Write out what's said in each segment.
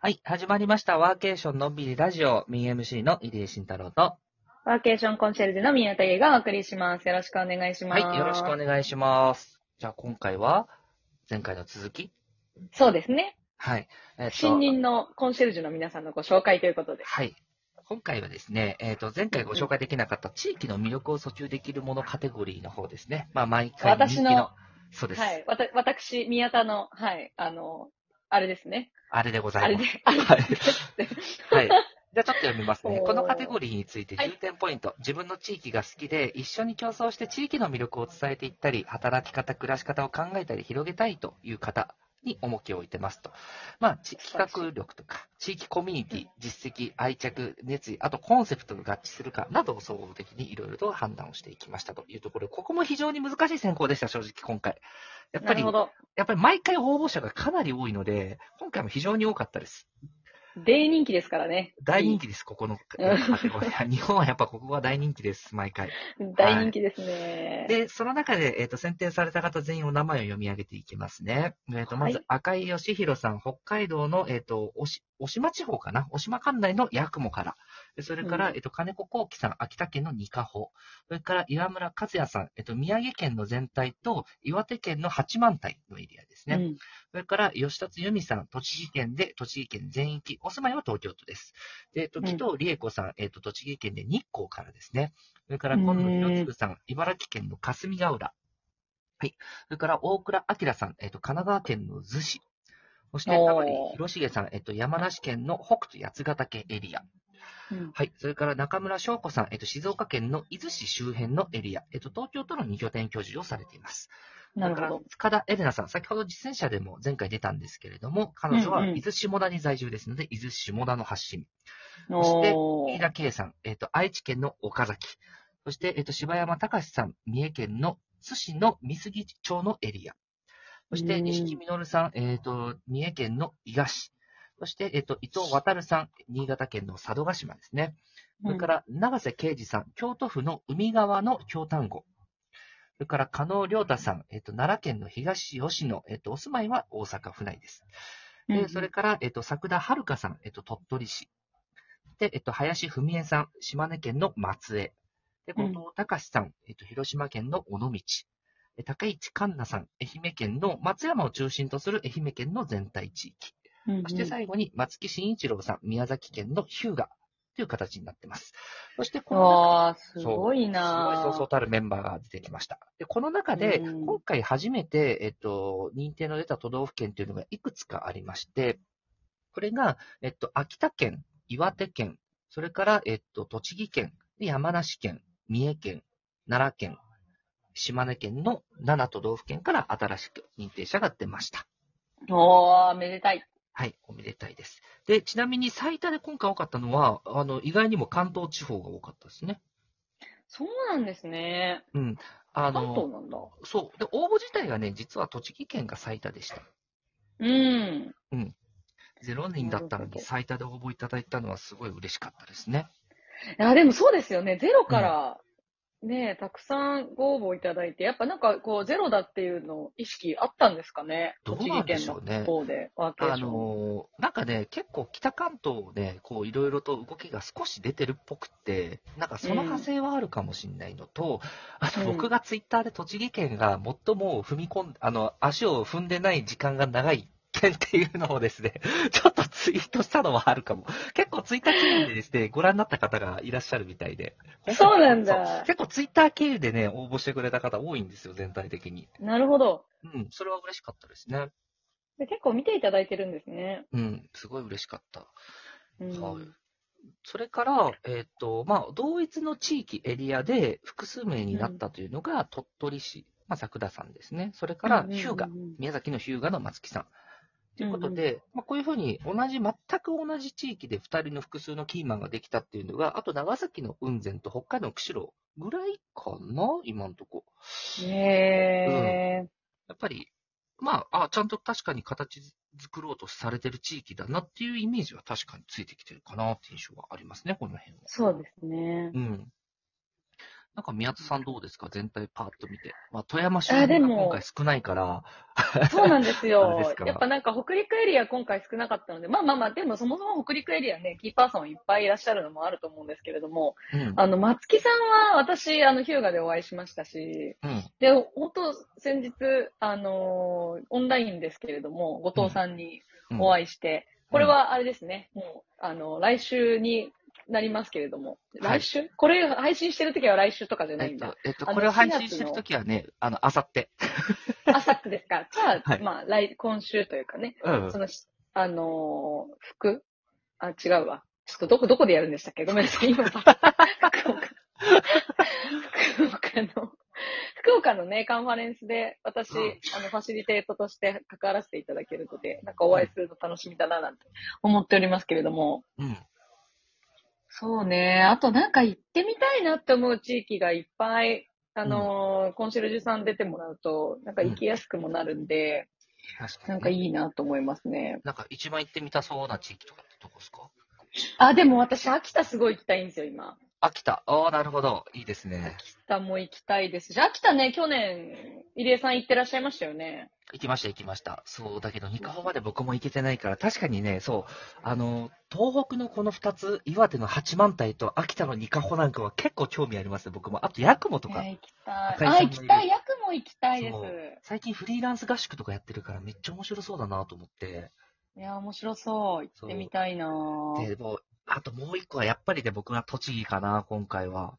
はい、始まりました。ワーケーションのんびりラジオ、ミン MC の入江慎太郎と。ワーケーションコンシェルジュの宮田優がお送りします。よろしくお願いします。はい、よろしくお願いします。じゃあ今回は、前回の続き？そうですね。はい。えっと新任のコンシェルジュの皆さんのご紹介ということで。はい。今回はですね、えっ、と、前回ご紹介できなかった地域の魅力を訴求できるものカテゴリーの方ですね。まあ、毎回人気私のそうです。はい。わた、私、宮田の、はい、あの、あれですね。あれでございます。あれで、あれはい。はい。じゃあちょっと読みますね。このカテゴリーについてはい重点ポイント、自分の地域が好きで、一緒に競争して地域の魅力を伝えていったり、働き方、暮らし方を考えたり、広げたいという方に重きを置いてますと。まあ、ち企画力とか、地域コミュニティ、実績、愛着、熱意、あとコンセプトが合致するかなどを総合的にいろいろと判断をしていきましたというところで、ここも非常に難しい選考でした、正直今回。やっぱり。やっぱり毎回応募者がかなり多いので、今回も非常に多かったです。大人気ですからね。大人気です、ここのカテゴリー。日本はやっぱここが大人気です、毎回。大人気ですね。で、その中で、えっ、と、選定された方全員お名前を読み上げていきますね。えっ、と、まずはい、赤井義弘さん、北海道の、えっ、と、おし、渡島地方かな？渡島管内の八雲から。でそれから、うんえっ、と、金子幸喜さん、秋田県の二カ穂。それから、岩村克也さん、えっ、と、宮城県の全体と、岩手県の八幡平のエリアですね。うん。それから、吉達由美さん、栃木県で、栃木県全域、お住まいは東京都です。で、えっと、うん紀藤理恵子さん、えっと、栃木県で日光からですね。それから、うん今野博次さん、茨城県の霞ヶ浦。はい。それから、大倉明さん、えっと、神奈川県の逗子。そして、おー田森博重さん、えっと、山梨県の北斗八ヶ岳エリア。うんはい。それから、中村翔子さん、えっと、静岡県の伊豆市周辺のエリア。えっと、東京都の2拠点居住をされています。なるほど。塚田エレナさん、先ほど実践者でも前回出たんですけれども、彼女はうんうん伊豆下田に在住ですので、伊豆下田の発信。そして飯田圭さん、えっ、と、愛知県の岡崎。そして、えっ、と、柴山隆さん、三重県の津市の美杉町のエリア。そして、うん西木実さん、えっ、と、三重県の伊賀市。そして、えっ、と、伊藤渡さん、新潟県の佐渡島ですね。それから、長瀬啓二さん、京都府の海側の京丹後。それから、加納良太さん、えっ、と、奈良県の東吉野、えっ、と、お住まいは大阪府内です。で、うんそれから、えっと、桜田遥さん、えっと、鳥取市。で、えっと、林文江さん、島根県の松江。で、後うん藤隆さん、えっと、広島県の尾道。で高市環奈さん、愛媛県の松山を中心とする愛媛県の全体地域。うんうんそして最後に松木慎一郎さん、宮崎県の日向という形になっています。そして、このすごいすごいなそうそうたるメンバーが出てきました。で、この中で、うん今回初めて、えっと、認定の出た都道府県というのがいくつかありまして、これが、えっと、秋田県、岩手県、それから、えっと、栃木県、で山梨県、三重県、奈良県、島根県の7都道府県から新しく認定者が出ました。おー、めでたい。はい、おめでたいです。で、ちなみに最多で今回多かったのは、あの、意外にも関東地方が多かったですね。そうなんですね。うん。あ関東の、なんだ。そう。で、応募自体がね、実は栃木県が最多でした。うん。0人だったのに最多で応募いただいたのはすごい嬉しかったですね。いや、でもそうですよね。ゼロから、ね、たくさんご応募いただいて、やっぱなんかこう、ゼロだっていうの意識あったんですかね？どうなんで栃木県のしょうね方で、ワーケーあション。のーなんかね、結構北関東で、こう、いろいろと動きが少し出てるっぽくって、なんかその派生はあるかもしれないのと、あとうん。僕がツイッターで栃木県が最も踏み込んあの、足を踏んでない時間が長い県っていうのをですね、ちょっとツイートしたのはあるかも。結構ツイッター経由でですね、ご覧になった方がいらっしゃるみたいで。そうなんだ結構ツイッター経由でね、応募してくれた方多いんですよ、全体的に。なるほど。うん、それは嬉しかったですね。で結構見ていただいてるんですね。うん、すごい嬉しかった。うんはいそれから、えっ、と、まあ、同一の地域、エリアで複数名になったというのが、鳥取市、まあ、桜田さんですね。それから、日向、宮崎の日向の松木さん。ということで、まあ、こういうふうに同じ、全く同じ地域で2人の複数のキーマンができたっていうのが、あと長崎の雲仙と北海道の釧路ぐらいかな、今のとこ。へー。やっぱり、まあ、あ、ちゃんと確かに形作ろうとされてる地域だなっていうイメージは確かについてきてるかなっていう印象はありますね、この辺は。そうですね。うん。なんか宮田さんどうですか？全体パーッと見て。まあ、富山市があでも今回少ないから、そうなんですよ ですか。やっぱなんか北陸エリア今回少なかったので、まあまあまあ、でもそもそも北陸エリアね、キーパーソンいっぱいいらっしゃるのもあると思うんですけれども、うん。あの、松木さんは私、あの、ヒューガでお会いしましたし、うん。で、本当先日、あのーオンラインですけれども、後藤さんにうんお会いして、これはあれですね、もう、あの、来週になりますけれども、はい来週、これ配信してるときは来週とかじゃないんだえっと。、えっと、これを配4月の信してるときはね、あの、あさって。あさってですか？じゃあ、はいまあ、来、今週というかね、うんその、しあのー服？あ、違うわ。ちょっとどこ、どこでやるんでしたっけ？ごめんなさい。今、福岡。福岡の、福岡のね、カンファレンスで、私、うんあの、ファシリテートとして関わらせていただけるので、なんかお会いするの楽しみだな、なんて思っておりますけれども。うん。そうね。あとなんか行ってみたいなって思う地域がいっぱい、あのーコンシェルジュさん出てもらうと、なんか行きやすくもなるんで、確かに、なんかいいなと思いますね。なんか一番行ってみたそうな地域とかってどこですか？あ、でも私、秋田すごい行きたいんですよ、今。秋田。ああ、なるほど。いいですね。秋田も行きたいですし、秋田ね、去年、入江さん行ってらっしゃいましたよね。行きました、行きました。そう、だけど、ニカホまで僕も行けてないから、確かにね、そう、あの、東北のこの二つ、岩手の八幡平と秋田のニカホなんかは結構興味ありますね、僕も。あと、八雲とか。えー行きたい。あ、行きたい。ヤクも行きたいです。最近フリーランス合宿とかやってるから、めっちゃ面白そうだなと思って。いや、面白そう。行ってみたいなで、もう、あともう一個はやっぱりね、僕は栃木かな、今回は。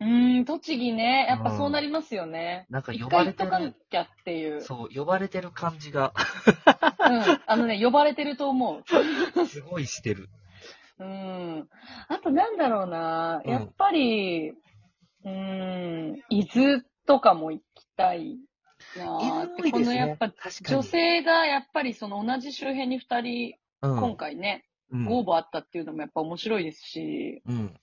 うーん、栃木ね。やっぱそうなりますよね。なんか一呼ばれて回行っきゃっていう。そう、呼ばれてる感じが、うん。あのね、呼ばれてると思う。すごいしてる。うん。あとなんだろうな。うんやっぱり、うーん、伊豆とかも行きたいな伊豆もいいこ。のやっぱ。女性がやっぱりその同じ周辺に二人、うん、今回ね、うんご応募あったっていうのもやっぱ面白いですし、うん。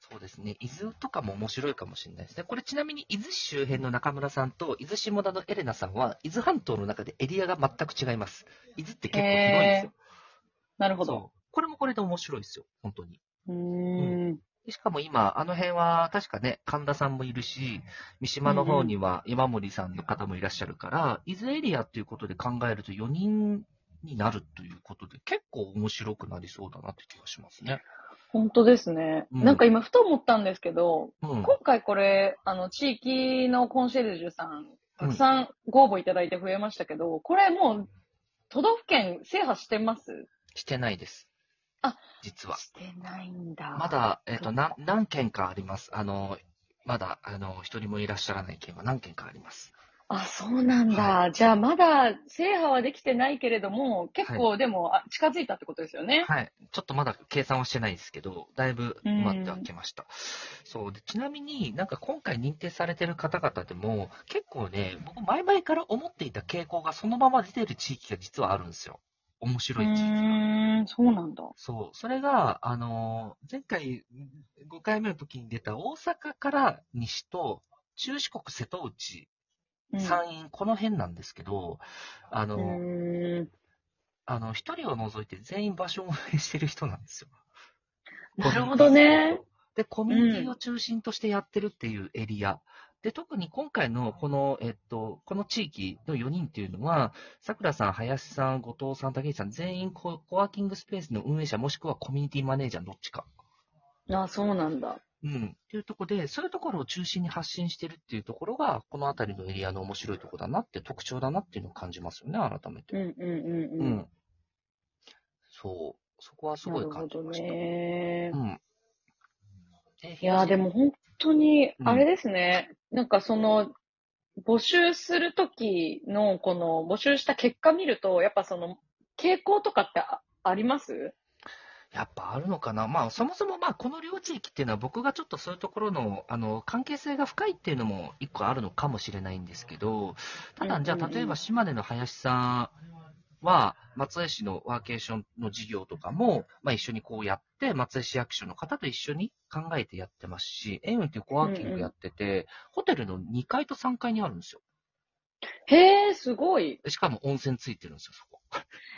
そうですね。伊豆とかも面白いかもしれないですね。これちなみに伊豆市周辺の中村さんと伊豆下田のエレナさんは、伊豆半島の中でエリアが全く違います。伊豆って結構広いんですよ。なるほど。これもこれで面白いですよ。本当に。うーん。でしかも今、あの辺は確かね、神田さんもいるし、三島の方には山森さんの方もいらっしゃるから、伊豆エリアっていうことで考えると4人になるということで、結構面白くなりそうだなって気がしますね。本当ですね。うんなんか今ふと思ったんですけど、うん。今回これ、あの、地域のコンシェルジュさん、たくさんご応募いただいて増えましたけど、これもう、都道府県制覇してます？してないです。あ、実は。してないんだ。まだ、えっ、と、な何件かあります。あの、まだ、あの、一人もいらっしゃらない件は何件かあります。あ、そうなんだ。じゃあまだ制覇はできてないけれども、結構でも、あ近づいたってことですよね？はい。ちょっとまだ計算はしてないですけど、だいぶうん待ってはきました。そうで。ちなみになんか今回認定されてる方々でも、結構ね、僕前々から思っていた傾向がそのまま出てる地域が実はあるんですよ。面う白い地域が。ーん、そうなんだ。そう。それが、あのー前回、5回目の時に出た大阪から西と、中四国瀬戸内、うん山陰、この辺なんですけど、あのあの、一人を除いて全員場所を運営してる人なんですよ。なるほどね。で、コミュニティを中心としてやってるっていうエリア。で、特に今回のこの、えっと、この地域の4人っていうのは、桜さん、林さん、後藤さん、竹内さん、全員ココワーキングスペースの運営者もしくはコミュニティマネージャーどっちか。あ、そうなんだ。うん。っていうところで、そういうところを中心に発信してるっていうところが、この辺りのエリアの面白いところだなって、特徴だなっていうのを感じますよね、改めて。うんうんうんううん。ん。そう。そこはすごい感じました。ねう。ん。でいや、でも本当に、うんあれですね。なんかその、募集するときの、この、募集した結果見ると、やっぱその、傾向とかってああります？やっぱあるのかな？まあ、そもそもまあ、この両地域っていうのは僕がちょっとそういうところの、あの、関係性が深いっていうのも一個あるのかもしれないんですけど、ただ、じゃあ、例えば島根の林さんは、松江市のワーケーションの事業とかも、まあ一緒にこうやって、松江市役所の方と一緒に考えてやってますし、エウンっていうコワーキングやってて、ホテルの2階と3階にあるんですよ。へえ、すごい。でしかも温泉ついてるんですよ、そこ。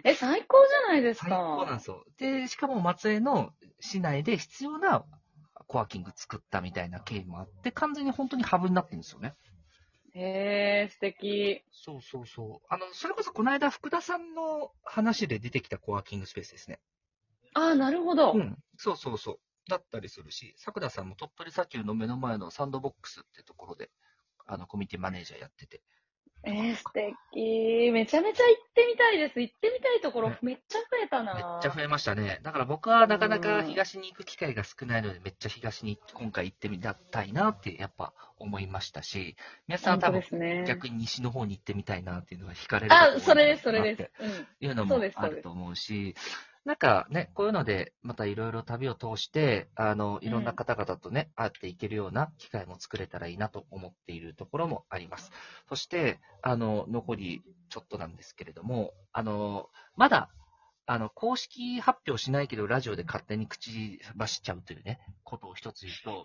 え、最高じゃないですか。最高なんですよ。で、しかも松江の市内で必要なコワーキング作ったみたいな経緯もあって、完全に本当にハブになってるんですよね。へえ、素敵。そうそうそう。あの、それこそこの間福田さんの話で出てきたコワーキングスペースですね。ああ、なるほど。うん。そうそうそう。だったりするし、桜さんも鳥取砂丘の目の前のサンドボックスってところで、あの、コミュニティマネージャーやってて。えー、素敵。めちゃめちゃ行ってみたいです。行ってみたいところめっちゃ増えたな。めっちゃ増えましたね。だから僕はなかなか東に行く機会が少ないので、めっちゃ東に今回行ってみたいなってやっぱ思いましたし、皆さん多分逆に西の方に行ってみたいなっていうのが惹かれるあ、それです、それです。うん。いうのもあると思うし、なんかね、こういうので、またいろいろ旅を通して、あの、いろんな方々とね、会っていけるような機会も作れたらいいなと思っているところもあります。そして、あの、残りちょっとなんですけれども、あの、まだ、あの、公式発表しないけど、ラジオで勝手に口走っちゃうというね、ことを一つ言うと、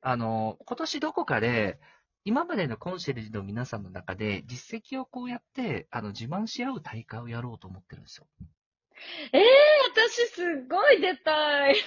あの、今年どこかで、今までのコンシェルジュの皆さんの中で、実績をこうやって、あの、自慢し合う大会をやろうと思ってるんですよ。ええ私すっごい出たい。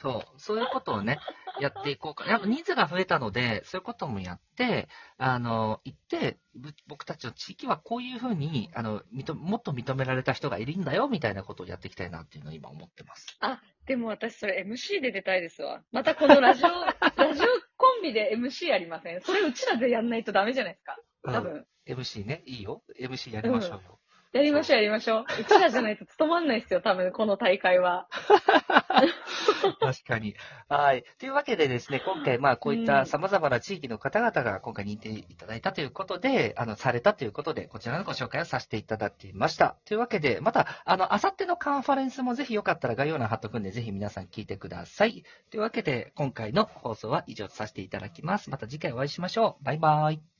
そう、そういうことをね、やっていこうか。やっぱ人数が増えたので、そういうこともやって、あの、行って、ぶ僕たちの地域はこういうふうに、あの、認もっと認められた人がいるんだよ、みたいなことをやっていきたいなっていうのを今思ってます。あ、でも私それ MC で出たいですわ。またこのラジオ、ラジオコンビで MC やりません？それうちらでやんないとダメじゃないですか？多分。MC ね、いいよ。MC やりましょうよ。やりましょう、やりましょう。うちらじゃないと務まんないですよ、多分、この大会は。確かに。はい。というわけでですね、今回、まあ、こういった様々な地域の方々が今回認定いただいたということで、あの、されたということで、こちらのご紹介をさせていただきました。というわけで、また、あの、あさってのカンファレンスもぜひよかったら概要欄貼っとくんで、ぜひ皆さん聞いてください。というわけで、今回の放送は以上とさせていただきます。また次回お会いしましょう。バイバイ。